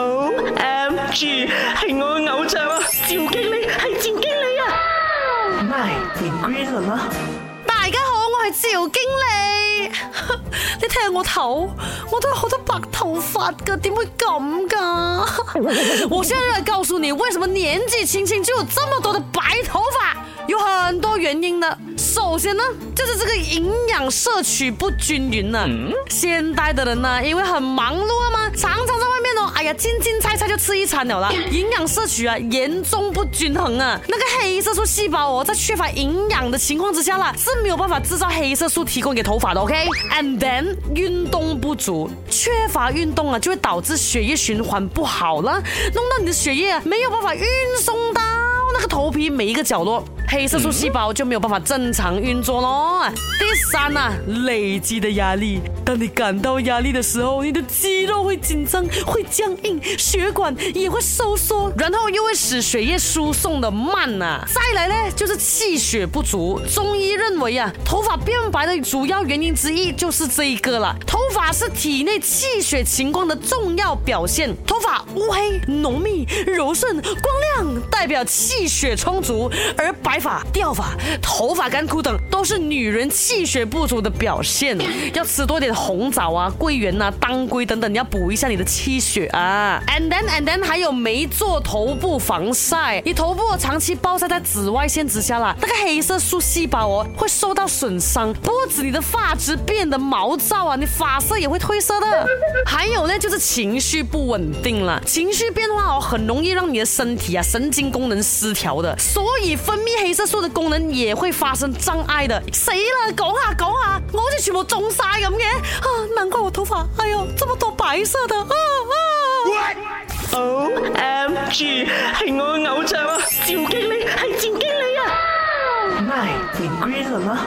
O M G，系我嘅偶像啊！赵经理系赵经理啊！My Green 啦！大家好，我系赵经理。你睇下我头，我都有好多白头发噶，点会咁噶？我现在就来告诉你，为什么年纪轻轻就有这么多的白头发？有很多原因的。首先呢，就是这个营养摄取不均匀呢。现代的人呢，因为很忙碌嘛，常。进进菜菜就吃一餐了啦，营养摄取啊严重不均衡啊，那个黑色素细胞哦，在缺乏营养的情况之下啦，是没有办法制造黑色素提供给头发的。OK，and then 运动不足，缺乏运动啊，就会导致血液循环不好了，弄到你的血液啊没有办法运送到那个头皮每一个角落。黑色素细胞就没有办法正常运作咯。第三呢，累积的压力。当你感到压力的时候，你的肌肉会紧张、会僵硬，血管也会收缩，然后又会使血液输送的慢呐。再来呢，就是气血不足。中医认为啊，头发变白的主要原因之一就是这一个了。头发是体内气血情况的重要表现，头发乌黑浓密、柔顺光亮，代表气血充足，而白。发掉发、头发干枯等，都是女人气血不足的表现。要吃多点红枣啊、桂圆呐、当归等等，你要补一下你的气血啊。And then and then，还有没做头部防晒，你头部长期暴晒在紫外线之下了，那个黑色素细胞哦会受到损伤，不止你的发质变得毛躁啊，你发色也会褪色的。还有呢，就是情绪不稳定了，情绪变化哦，很容易让你的身体啊神经功能失调的，所以分泌黑。黑色素的功能也会发生障碍的。死啦，讲下讲下，我好似全部中晒咁嘅。啊，难怪我头发，哎呦，这么多白色的，啊啊 o M G，系我嘅偶像啊，赵经理，系赵经理啊。你变 green 了吗？